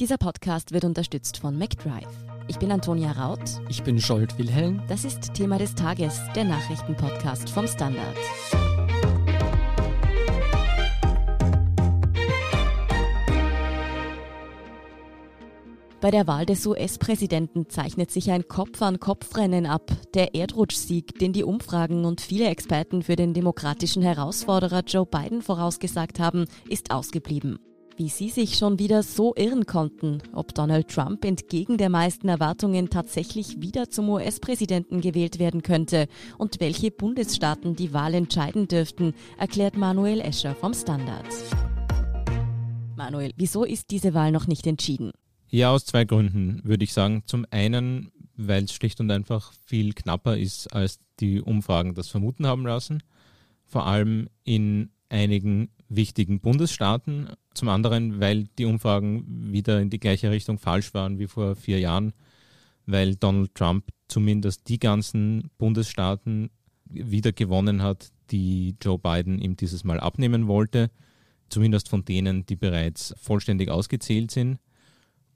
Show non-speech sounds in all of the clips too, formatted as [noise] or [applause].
Dieser Podcast wird unterstützt von McDrive. Ich bin Antonia Raut. Ich bin Scholt Wilhelm. Das ist Thema des Tages, der Nachrichtenpodcast vom Standard. Bei der Wahl des US-Präsidenten zeichnet sich ein Kopf-an-Kopf-Rennen ab. Der Erdrutschsieg, den die Umfragen und viele Experten für den demokratischen Herausforderer Joe Biden vorausgesagt haben, ist ausgeblieben. Wie Sie sich schon wieder so irren konnten, ob Donald Trump entgegen der meisten Erwartungen tatsächlich wieder zum US-Präsidenten gewählt werden könnte und welche Bundesstaaten die Wahl entscheiden dürften, erklärt Manuel Escher vom Standard. Manuel, wieso ist diese Wahl noch nicht entschieden? Ja, aus zwei Gründen würde ich sagen. Zum einen, weil es schlicht und einfach viel knapper ist, als die Umfragen das vermuten haben lassen. Vor allem in einigen wichtigen Bundesstaaten. Zum anderen, weil die Umfragen wieder in die gleiche Richtung falsch waren wie vor vier Jahren, weil Donald Trump zumindest die ganzen Bundesstaaten wieder gewonnen hat, die Joe Biden ihm dieses Mal abnehmen wollte. Zumindest von denen, die bereits vollständig ausgezählt sind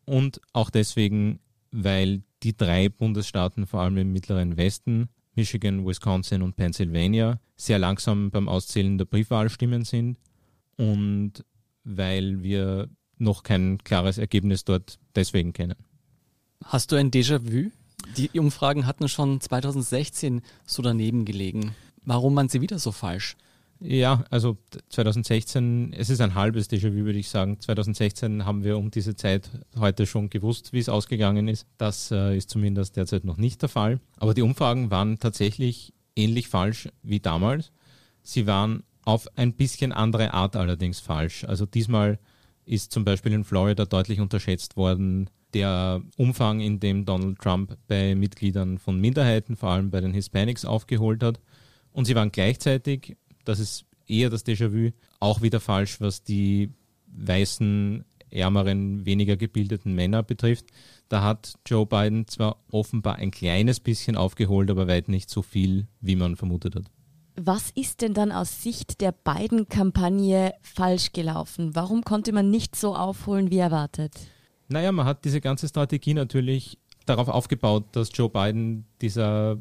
und auch deswegen, weil die drei Bundesstaaten, vor allem im mittleren Westen, Michigan, Wisconsin und Pennsylvania, sehr langsam beim Auszählen der Briefwahlstimmen sind und weil wir noch kein klares Ergebnis dort deswegen kennen. Hast du ein Déjà-vu? Die Umfragen hatten schon 2016 so daneben gelegen. Warum man sie wieder so falsch? Ja, also 2016, es ist ein halbes Déjà-vu, würde ich sagen. 2016 haben wir um diese Zeit heute schon gewusst, wie es ausgegangen ist. Das äh, ist zumindest derzeit noch nicht der Fall. Aber die Umfragen waren tatsächlich ähnlich falsch wie damals. Sie waren auf ein bisschen andere Art allerdings falsch. Also diesmal ist zum Beispiel in Florida deutlich unterschätzt worden, der Umfang, in dem Donald Trump bei Mitgliedern von Minderheiten, vor allem bei den Hispanics, aufgeholt hat. Und sie waren gleichzeitig das ist eher das Déjà-vu, auch wieder falsch, was die weißen, ärmeren, weniger gebildeten Männer betrifft. Da hat Joe Biden zwar offenbar ein kleines bisschen aufgeholt, aber weit nicht so viel, wie man vermutet hat. Was ist denn dann aus Sicht der beiden Kampagne falsch gelaufen? Warum konnte man nicht so aufholen wie erwartet? Naja, man hat diese ganze Strategie natürlich darauf aufgebaut, dass Joe Biden dieser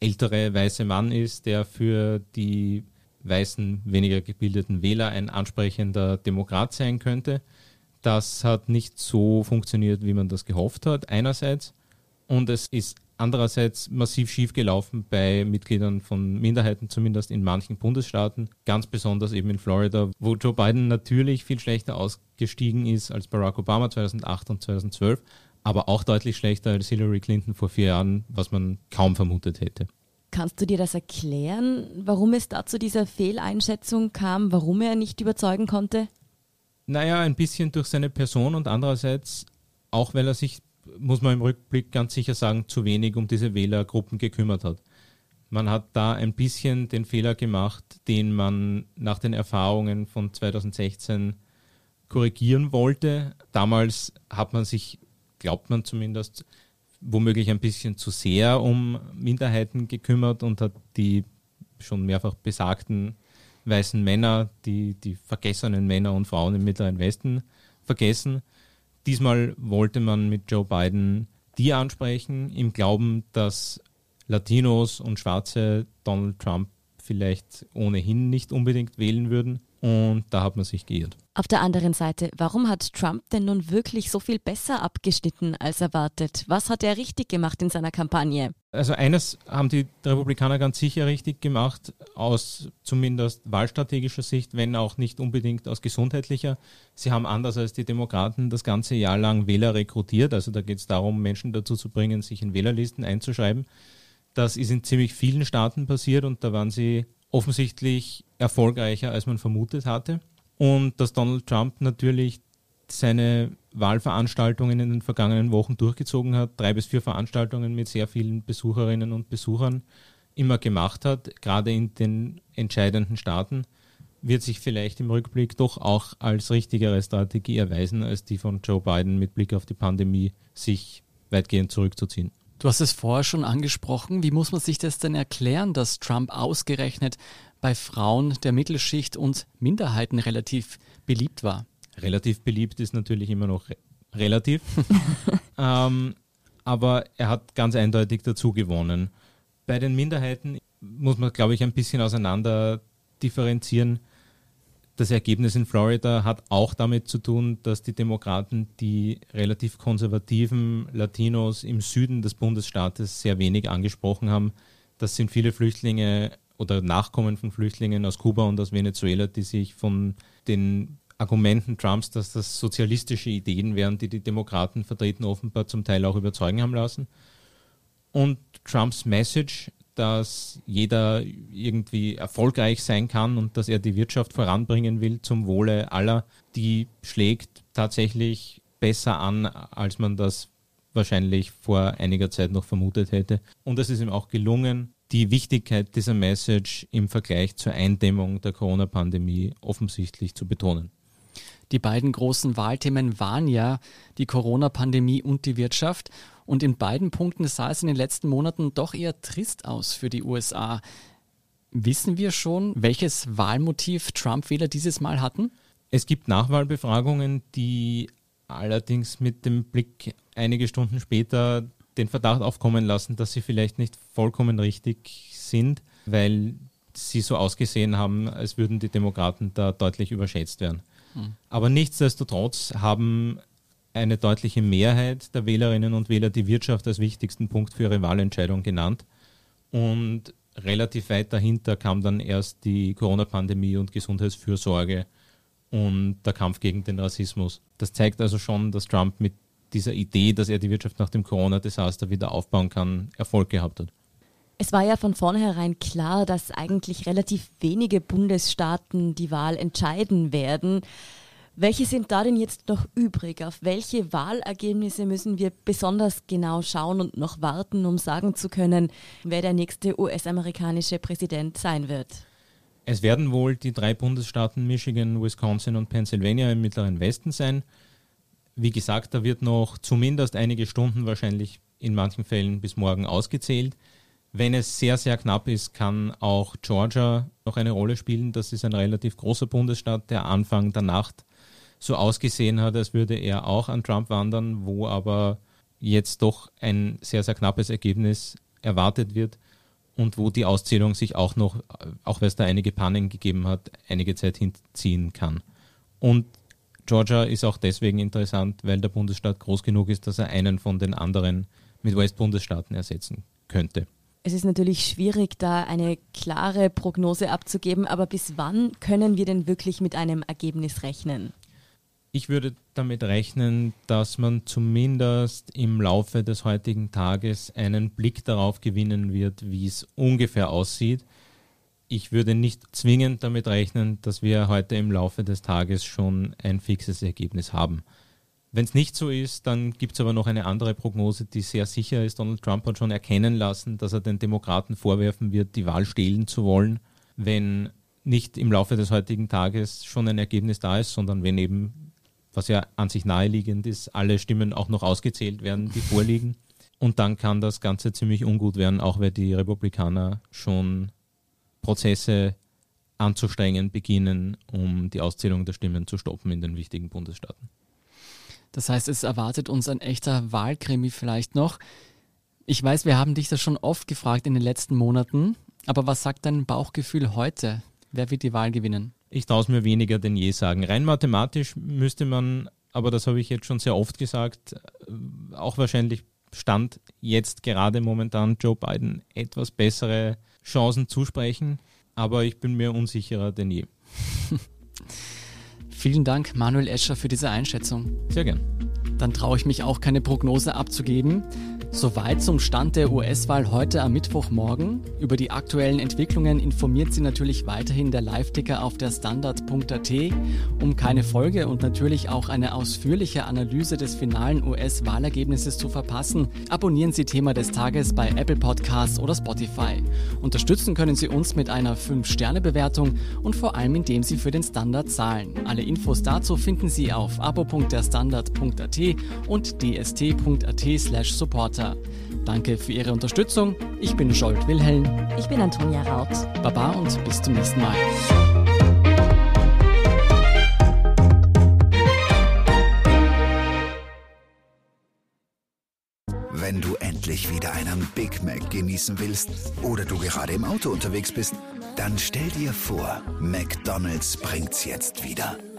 ältere weiße Mann ist, der für die weißen, weniger gebildeten Wähler ein ansprechender Demokrat sein könnte. Das hat nicht so funktioniert, wie man das gehofft hat, einerseits. Und es ist andererseits massiv schief gelaufen bei Mitgliedern von Minderheiten, zumindest in manchen Bundesstaaten, ganz besonders eben in Florida, wo Joe Biden natürlich viel schlechter ausgestiegen ist als Barack Obama 2008 und 2012, aber auch deutlich schlechter als Hillary Clinton vor vier Jahren, was man kaum vermutet hätte. Kannst du dir das erklären, warum es da zu dieser Fehleinschätzung kam, warum er nicht überzeugen konnte? Naja, ein bisschen durch seine Person und andererseits auch, weil er sich, muss man im Rückblick ganz sicher sagen, zu wenig um diese Wählergruppen gekümmert hat. Man hat da ein bisschen den Fehler gemacht, den man nach den Erfahrungen von 2016 korrigieren wollte. Damals hat man sich, glaubt man zumindest, womöglich ein bisschen zu sehr um Minderheiten gekümmert und hat die schon mehrfach besagten weißen Männer, die, die vergessenen Männer und Frauen im Mittleren Westen vergessen. Diesmal wollte man mit Joe Biden die ansprechen, im Glauben, dass Latinos und Schwarze Donald Trump vielleicht ohnehin nicht unbedingt wählen würden. Und da hat man sich geirrt. Auf der anderen Seite, warum hat Trump denn nun wirklich so viel besser abgeschnitten als erwartet? Was hat er richtig gemacht in seiner Kampagne? Also eines haben die Republikaner ganz sicher richtig gemacht, aus zumindest wahlstrategischer Sicht, wenn auch nicht unbedingt aus gesundheitlicher. Sie haben anders als die Demokraten das ganze Jahr lang Wähler rekrutiert. Also da geht es darum, Menschen dazu zu bringen, sich in Wählerlisten einzuschreiben. Das ist in ziemlich vielen Staaten passiert und da waren sie offensichtlich erfolgreicher, als man vermutet hatte. Und dass Donald Trump natürlich seine Wahlveranstaltungen in den vergangenen Wochen durchgezogen hat, drei bis vier Veranstaltungen mit sehr vielen Besucherinnen und Besuchern immer gemacht hat, gerade in den entscheidenden Staaten, wird sich vielleicht im Rückblick doch auch als richtigere Strategie erweisen, als die von Joe Biden mit Blick auf die Pandemie, sich weitgehend zurückzuziehen. Du hast es vorher schon angesprochen. Wie muss man sich das denn erklären, dass Trump ausgerechnet bei Frauen der Mittelschicht und Minderheiten relativ beliebt war? Relativ beliebt ist natürlich immer noch relativ. [laughs] ähm, aber er hat ganz eindeutig dazu gewonnen. Bei den Minderheiten muss man, glaube ich, ein bisschen auseinander differenzieren. Das Ergebnis in Florida hat auch damit zu tun, dass die Demokraten die relativ konservativen Latinos im Süden des Bundesstaates sehr wenig angesprochen haben. Das sind viele Flüchtlinge oder Nachkommen von Flüchtlingen aus Kuba und aus Venezuela, die sich von den Argumenten Trumps, dass das sozialistische Ideen wären, die die Demokraten vertreten, offenbar zum Teil auch überzeugen haben lassen. Und Trumps Message, dass jeder irgendwie erfolgreich sein kann und dass er die Wirtschaft voranbringen will zum Wohle aller, die schlägt tatsächlich besser an, als man das wahrscheinlich vor einiger Zeit noch vermutet hätte. Und es ist ihm auch gelungen, die Wichtigkeit dieser Message im Vergleich zur Eindämmung der Corona-Pandemie offensichtlich zu betonen. Die beiden großen Wahlthemen waren ja die Corona-Pandemie und die Wirtschaft. Und in beiden Punkten sah es in den letzten Monaten doch eher trist aus für die USA. Wissen wir schon, welches Wahlmotiv Trump-Wähler dieses Mal hatten? Es gibt Nachwahlbefragungen, die allerdings mit dem Blick einige Stunden später den Verdacht aufkommen lassen, dass sie vielleicht nicht vollkommen richtig sind, weil sie so ausgesehen haben, als würden die Demokraten da deutlich überschätzt werden. Hm. Aber nichtsdestotrotz haben eine deutliche Mehrheit der Wählerinnen und Wähler die Wirtschaft als wichtigsten Punkt für ihre Wahlentscheidung genannt. Und relativ weit dahinter kam dann erst die Corona-Pandemie und Gesundheitsfürsorge und der Kampf gegen den Rassismus. Das zeigt also schon, dass Trump mit dieser Idee, dass er die Wirtschaft nach dem Corona-Desaster wieder aufbauen kann, Erfolg gehabt hat. Es war ja von vornherein klar, dass eigentlich relativ wenige Bundesstaaten die Wahl entscheiden werden. Welche sind da denn jetzt noch übrig? Auf welche Wahlergebnisse müssen wir besonders genau schauen und noch warten, um sagen zu können, wer der nächste US-amerikanische Präsident sein wird? Es werden wohl die drei Bundesstaaten Michigan, Wisconsin und Pennsylvania im mittleren Westen sein. Wie gesagt, da wird noch zumindest einige Stunden wahrscheinlich in manchen Fällen bis morgen ausgezählt. Wenn es sehr, sehr knapp ist, kann auch Georgia noch eine Rolle spielen. Das ist ein relativ großer Bundesstaat, der Anfang der Nacht so ausgesehen hat, als würde er auch an Trump wandern, wo aber jetzt doch ein sehr, sehr knappes Ergebnis erwartet wird und wo die Auszählung sich auch noch, auch weil es da einige Pannen gegeben hat, einige Zeit hinziehen kann. Und Georgia ist auch deswegen interessant, weil der Bundesstaat groß genug ist, dass er einen von den anderen mit West-Bundesstaaten ersetzen könnte. Es ist natürlich schwierig, da eine klare Prognose abzugeben, aber bis wann können wir denn wirklich mit einem Ergebnis rechnen? Ich würde damit rechnen, dass man zumindest im Laufe des heutigen Tages einen Blick darauf gewinnen wird, wie es ungefähr aussieht. Ich würde nicht zwingend damit rechnen, dass wir heute im Laufe des Tages schon ein fixes Ergebnis haben. Wenn es nicht so ist, dann gibt es aber noch eine andere Prognose, die sehr sicher ist. Donald Trump hat schon erkennen lassen, dass er den Demokraten vorwerfen wird, die Wahl stehlen zu wollen, wenn nicht im Laufe des heutigen Tages schon ein Ergebnis da ist, sondern wenn eben, was ja an sich naheliegend ist, alle Stimmen auch noch ausgezählt werden, die vorliegen. Und dann kann das Ganze ziemlich ungut werden, auch weil die Republikaner schon Prozesse anzustrengen beginnen, um die Auszählung der Stimmen zu stoppen in den wichtigen Bundesstaaten. Das heißt, es erwartet uns ein echter Wahlkrimi vielleicht noch. Ich weiß, wir haben dich das schon oft gefragt in den letzten Monaten, aber was sagt dein Bauchgefühl heute? Wer wird die Wahl gewinnen? Ich traue es mir weniger denn je sagen. Rein mathematisch müsste man, aber das habe ich jetzt schon sehr oft gesagt, äh, auch wahrscheinlich Stand jetzt gerade momentan Joe Biden etwas bessere Chancen zusprechen, aber ich bin mir unsicherer denn je. [laughs] Vielen Dank, Manuel Escher, für diese Einschätzung. Sehr gern. Dann traue ich mich auch keine Prognose abzugeben. Soweit zum Stand der US-Wahl heute am Mittwochmorgen. Über die aktuellen Entwicklungen informiert Sie natürlich weiterhin der Live-Ticker auf der Standard.at. Um keine Folge und natürlich auch eine ausführliche Analyse des finalen US-Wahlergebnisses zu verpassen, abonnieren Sie Thema des Tages bei Apple Podcasts oder Spotify. Unterstützen können Sie uns mit einer 5-Sterne-Bewertung und vor allem indem Sie für den Standard zahlen. Alle Infos dazu finden Sie auf abo.derstandard.at und dst.at Twitter. Danke für Ihre Unterstützung. Ich bin Scholt Wilhelm. Ich bin Antonia Raut. Baba und bis zum nächsten Mal. Wenn du endlich wieder einen Big Mac genießen willst oder du gerade im Auto unterwegs bist, dann stell dir vor, McDonald's bringt's jetzt wieder.